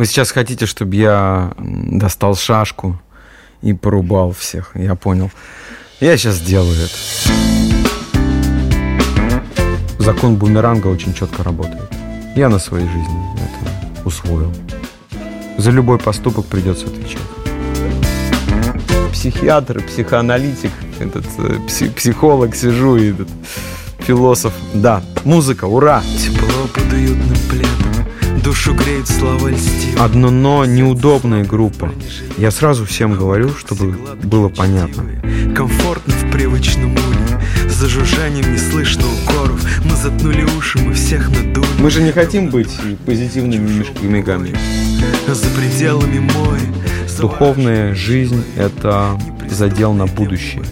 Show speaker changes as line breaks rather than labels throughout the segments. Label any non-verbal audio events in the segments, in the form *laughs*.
Вы сейчас хотите, чтобы я достал шашку и порубал всех, я понял. Я сейчас сделаю это. Закон бумеранга очень четко работает. Я на своей жизни это усвоил. За любой поступок придется отвечать. Психиатр, психоаналитик, этот э, пси- психолог сижу и этот философ. Да, музыка, ура!
Тепло под уютным пледом Душу греет слова льстив
Одно но неудобная группа. Я сразу всем говорю, чтобы было понятно.
Комфортно в привычном уле За жужжанием не слышно укоров Мы заткнули уши, мы всех надули
Мы же не хотим быть позитивными мигами.
За пределами моря
Духовная жизнь — это задел на будущее.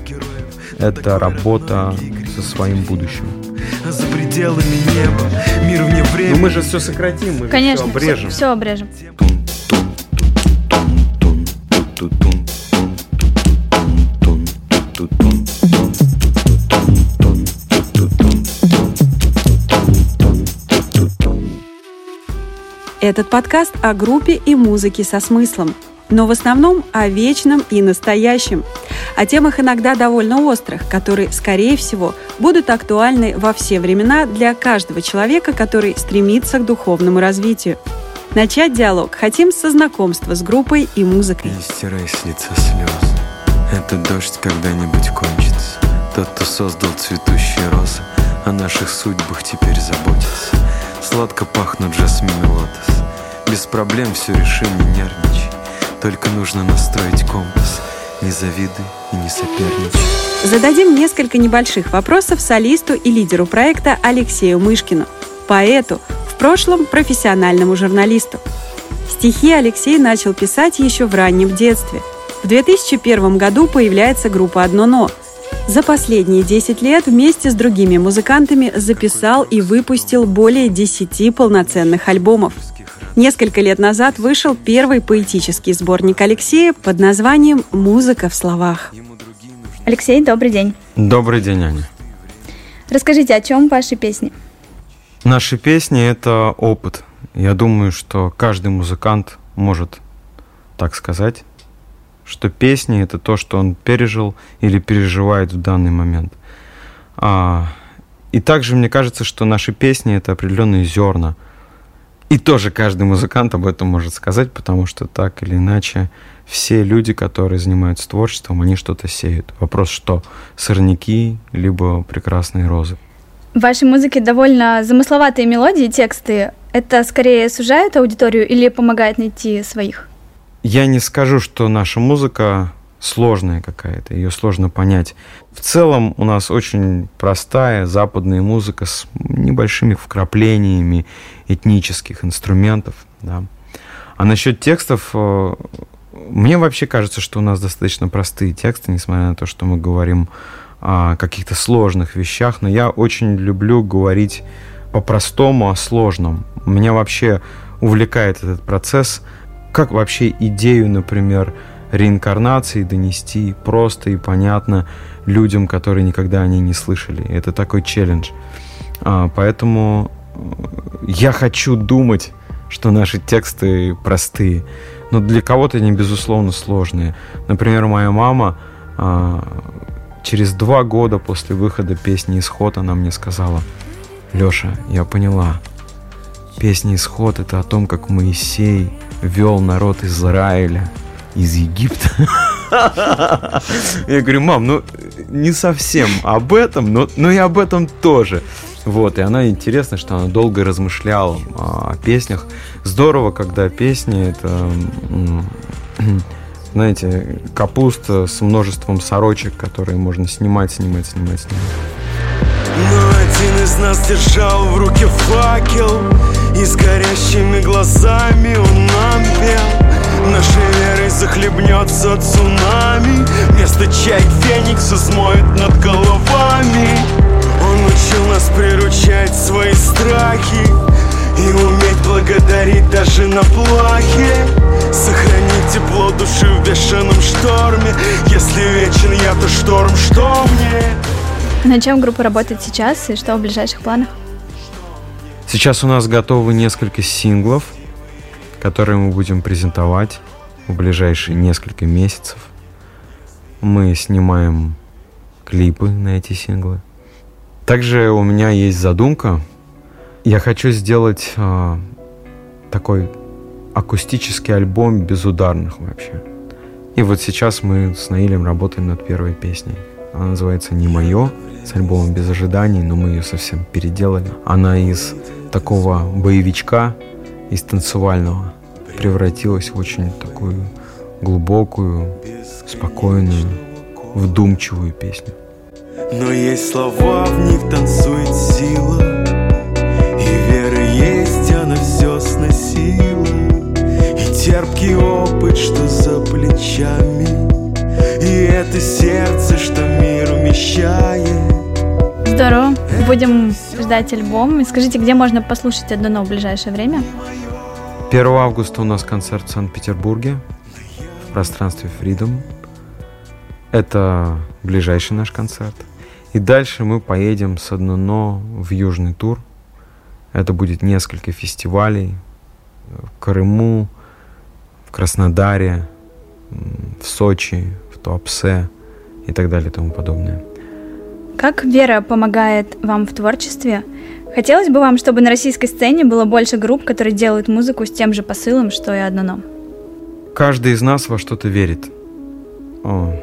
Это работа со своим будущим.
За пределами неба Мир вне
Ну
времени
мы же все сократим, мы
Конечно,
все обрежем.
все обрежем.
Этот подкаст о группе и музыке со смыслом, но в основном о вечном и настоящем, о темах иногда довольно острых, которые, скорее всего, будут актуальны во все времена для каждого человека, который стремится к духовному развитию. Начать диалог хотим со знакомства с группой и музыкой.
Не стирай с лица слез. Этот дождь когда-нибудь кончится. Тот, кто создал цветущие розы О наших судьбах теперь заботится. Сладко пахнут жасмин и лотос. Без проблем все решим, не нервничай Только нужно настроить компас Не завидуй и не соперничай
Зададим несколько небольших вопросов солисту и лидеру проекта Алексею Мышкину, поэту, в прошлом профессиональному журналисту. Стихи Алексей начал писать еще в раннем детстве. В 2001 году появляется группа «Одно но». За последние 10 лет вместе с другими музыкантами записал и выпустил более 10 полноценных альбомов. Несколько лет назад вышел первый поэтический сборник Алексея под названием «Музыка в словах».
Алексей, добрый день.
Добрый день, Аня.
Расскажите, о чем ваши песни?
Наши песни — это опыт. Я думаю, что каждый музыкант может так сказать, что песни — это то, что он пережил или переживает в данный момент. А, и также мне кажется, что наши песни — это определенные зерна. И тоже каждый музыкант об этом может сказать, потому что так или иначе все люди, которые занимаются творчеством, они что-то сеют. Вопрос, что сорняки, либо прекрасные розы.
В вашей музыке довольно замысловатые мелодии тексты. Это скорее сужает аудиторию или помогает найти своих?
Я не скажу, что наша музыка сложная какая-то, ее сложно понять. В целом у нас очень простая западная музыка с небольшими вкраплениями этнических инструментов. Да. А насчет текстов, э, мне вообще кажется, что у нас достаточно простые тексты, несмотря на то, что мы говорим о каких-то сложных вещах, но я очень люблю говорить по-простому о сложном. Меня вообще увлекает этот процесс, как вообще идею, например, реинкарнации донести просто и понятно людям, которые никогда о ней не слышали. Это такой челлендж. А, поэтому я хочу думать, что наши тексты простые, но для кого-то они, безусловно, сложные. Например, моя мама а, через два года после выхода песни «Исход» она мне сказала, «Леша, я поняла, песня «Исход» — это о том, как Моисей вел народ Израиля из Египта. Я говорю, мам, ну не совсем об этом, но, но и об этом тоже. Вот, и она интересно, что она долго размышляла о песнях. Здорово, когда песни это, *clears throat* знаете, капуста с множеством сорочек, которые можно снимать, снимать, снимать, снимать.
Но один из нас держал в руке факел И с горящими глазами он нам пел Нашей верой захлебнется цунами Вместо чайк феникса смоет над головами Он учил нас приручать свои страхи И уметь благодарить даже на плахе Сохранить тепло души в бешеном шторме Если вечен я, то шторм, что мне?
На чем группа работает сейчас и что в ближайших планах?
Сейчас у нас готовы несколько синглов. Которые мы будем презентовать в ближайшие несколько месяцев. Мы снимаем клипы на эти синглы. Также у меня есть задумка. Я хочу сделать э, такой акустический альбом без ударных вообще. И вот сейчас мы с Наилем работаем над первой песней. Она называется «Не мое», с альбомом «Без ожиданий», но мы ее совсем переделали. Она из такого боевичка, из танцевального, превратилась в очень такую глубокую, спокойную, вдумчивую песню.
Но есть слова, в них танцует сила И веры есть, она все сносила И терпкий опыт, что за плечами И это сердце, что мир умещает
Здорово. Будем ждать альбом. И скажите, где можно послушать одно в ближайшее время?
1 августа у нас концерт в Санкт-Петербурге в пространстве Freedom. Это ближайший наш концерт. И дальше мы поедем с Одно в южный тур. Это будет несколько фестивалей в Крыму, в Краснодаре, в Сочи, в Туапсе и так далее и тому подобное.
Как вера помогает вам в творчестве? Хотелось бы вам, чтобы на российской сцене было больше групп, которые делают музыку с тем же посылом, что и одно.
Каждый из нас во что-то верит. О,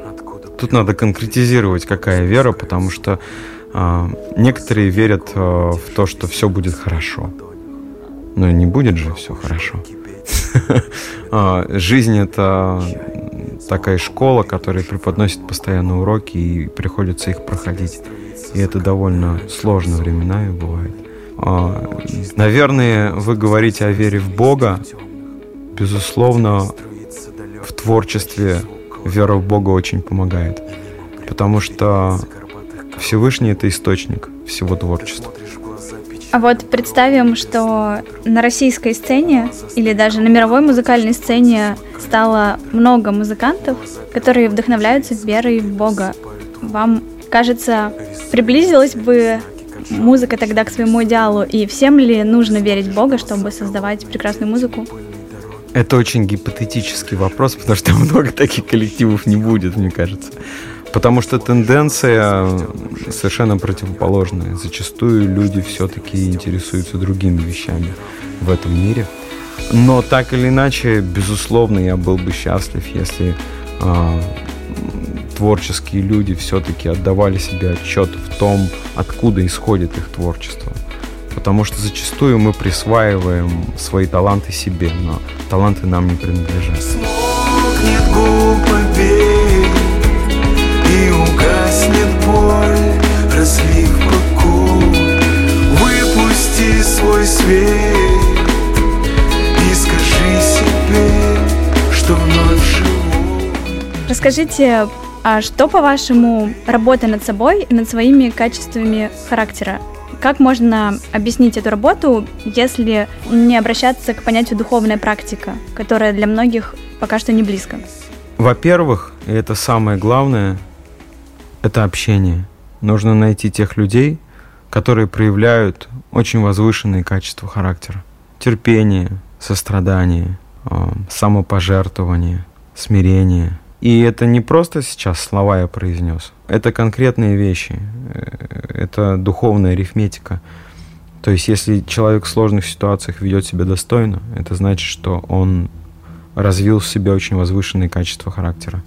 тут надо конкретизировать, какая вера, потому что а, некоторые верят а, в то, что все будет хорошо. Но не будет же все хорошо. *laughs* А, жизнь это такая школа, которая преподносит постоянно уроки, и приходится их проходить. И это довольно сложно временами бывает. А, наверное, вы говорите о вере в Бога. Безусловно, в творчестве вера в Бога очень помогает. Потому что Всевышний — это источник всего творчества.
А вот представим, что на российской сцене или даже на мировой музыкальной сцене стало много музыкантов, которые вдохновляются верой в Бога. Вам кажется, приблизилась бы музыка тогда к своему идеалу? И всем ли нужно верить в Бога, чтобы создавать прекрасную музыку?
Это очень гипотетический вопрос, *laughs* потому что много таких коллективов не будет, мне кажется. Потому что тенденция совершенно противоположная. Зачастую люди все-таки интересуются другими вещами в этом мире. Но так или иначе, безусловно, я был бы счастлив, если э, творческие люди все-таки отдавали себе отчет в том, откуда исходит их творчество. Потому что зачастую мы присваиваем свои таланты себе, но таланты нам не принадлежат. Смолкнет губы и свет и скажи себе, что вновь живу.
Расскажите, а что, по-вашему, работа над собой и над своими качествами характера? Как можно объяснить эту работу, если не обращаться к понятию духовная практика, которая для многих пока что не близко?
Во-первых, и это самое главное, это общение. Нужно найти тех людей, которые проявляют очень возвышенные качества характера. Терпение, сострадание, э, самопожертвование, смирение. И это не просто сейчас слова я произнес, это конкретные вещи, э, это духовная арифметика. То есть если человек в сложных ситуациях ведет себя достойно, это значит, что он развил в себе очень возвышенные качества характера.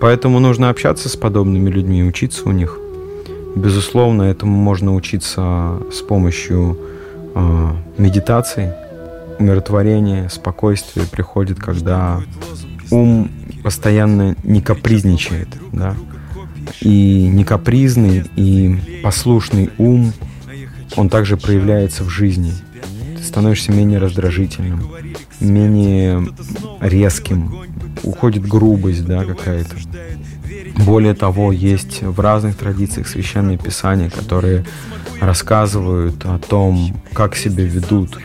Поэтому нужно общаться с подобными людьми, учиться у них. Безусловно, этому можно учиться с помощью э, медитации. Умиротворение, спокойствие приходит, когда ум постоянно не капризничает, да. И не капризный, и послушный ум, он также проявляется в жизни. Ты становишься менее раздражительным, менее резким, уходит грубость, да, какая-то. Более того, есть в разных традициях священные писания, которые рассказывают о том, как себя ведут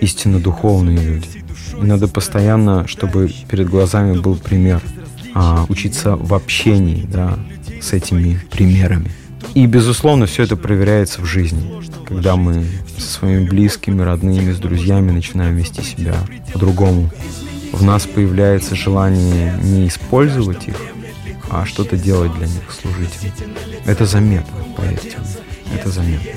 истинно духовные люди. И надо постоянно, чтобы перед глазами был пример, а, учиться в общении да, с этими примерами. И, безусловно, все это проверяется в жизни, когда мы со своими близкими, родными, с друзьями начинаем вести себя по-другому. В нас появляется желание не использовать их, а что-то делать для них, служить им. Это заметно, поверьте мне. Это заметно.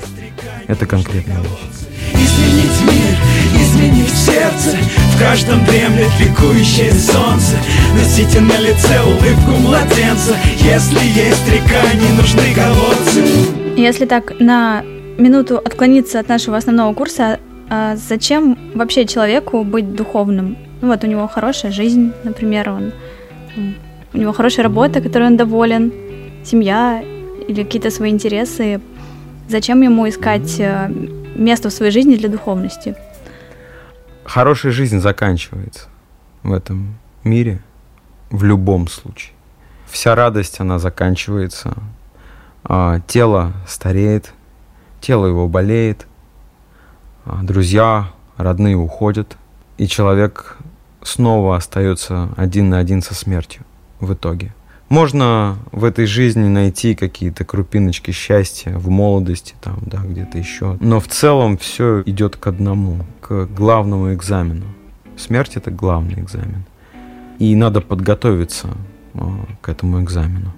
Это конкретная вещь.
Изменить мир, изменить сердце В каждом дремлет ликующее солнце Носите на лице улыбку младенца Если есть река, не нужны колодцы
Если так на минуту отклониться от нашего основного курса, а зачем вообще человеку быть духовным? Ну вот у него хорошая жизнь, например, он у него хорошая работа, которой он доволен, семья или какие-то свои интересы. Зачем ему искать э, место в своей жизни для духовности?
Хорошая жизнь заканчивается в этом мире в любом случае. Вся радость, она заканчивается. А, тело стареет, тело его болеет, а, друзья, родные уходят, и человек снова остается один на один со смертью в итоге. Можно в этой жизни найти какие-то крупиночки счастья в молодости, там, да, где-то еще. Но в целом все идет к одному, к главному экзамену. Смерть это главный экзамен. И надо подготовиться а, к этому экзамену.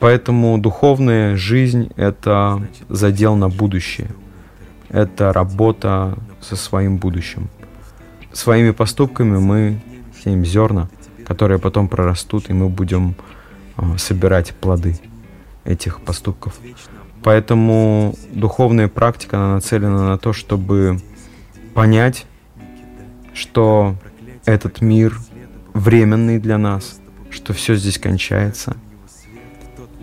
Поэтому духовная жизнь — это задел на будущее. Это работа со своим будущим. Своими поступками мы сеем зерна, которые потом прорастут, и мы будем а, собирать плоды этих поступков. Поэтому духовная практика она нацелена на то, чтобы понять, что этот мир временный для нас, что все здесь кончается,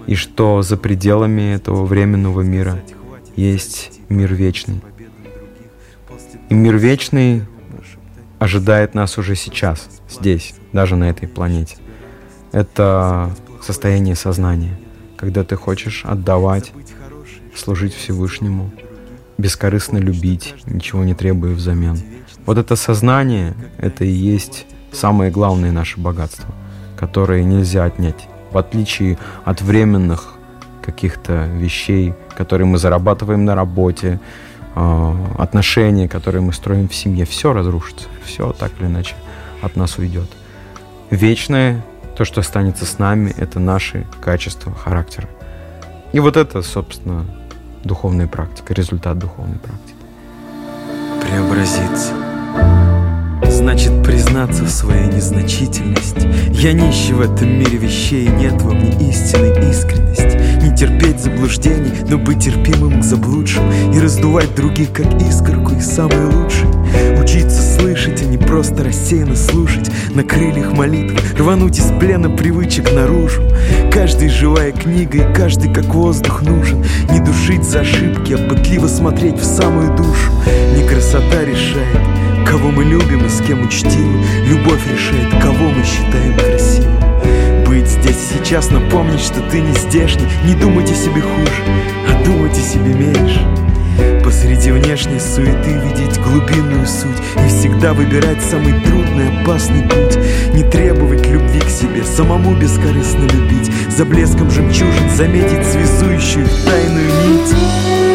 и что за пределами этого временного мира есть мир вечный. И мир вечный ожидает нас уже сейчас, здесь, даже на этой планете. Это состояние сознания, когда ты хочешь отдавать, служить Всевышнему, бескорыстно любить, ничего не требуя взамен. Вот это сознание, это и есть самое главное наше богатство, которое нельзя отнять. В отличие от временных каких-то вещей, которые мы зарабатываем на работе, отношения, которые мы строим в семье, все разрушится, все так или иначе от нас уйдет. Вечное то, что останется с нами, это наши качества характера. И вот это, собственно, духовная практика, результат духовной практики.
Преобразиться. Значит признаться в своей незначительности Я нищий в этом мире вещей Нет во мне истинной искренности Не терпеть заблуждений, но быть терпимым к заблудшим И раздувать других, как искорку, и самые лучшие Учиться слышать, а не просто рассеянно слушать. На крыльях молитвы рвануть из плена привычек наружу. Каждый живая книга и каждый как воздух нужен. Не душить за ошибки, а пытливо смотреть в самую душу. Не красота решает, кого мы любим и с кем учтивы. Любовь решает, кого мы считаем красивым сейчас, но что ты не здешний. Не думать о себе хуже, а думать о себе меньше. Посреди внешней суеты видеть глубинную суть И всегда выбирать самый трудный, опасный путь. Не требовать любви к себе, самому бескорыстно любить. За блеском жемчужин заметить связующую тайную нить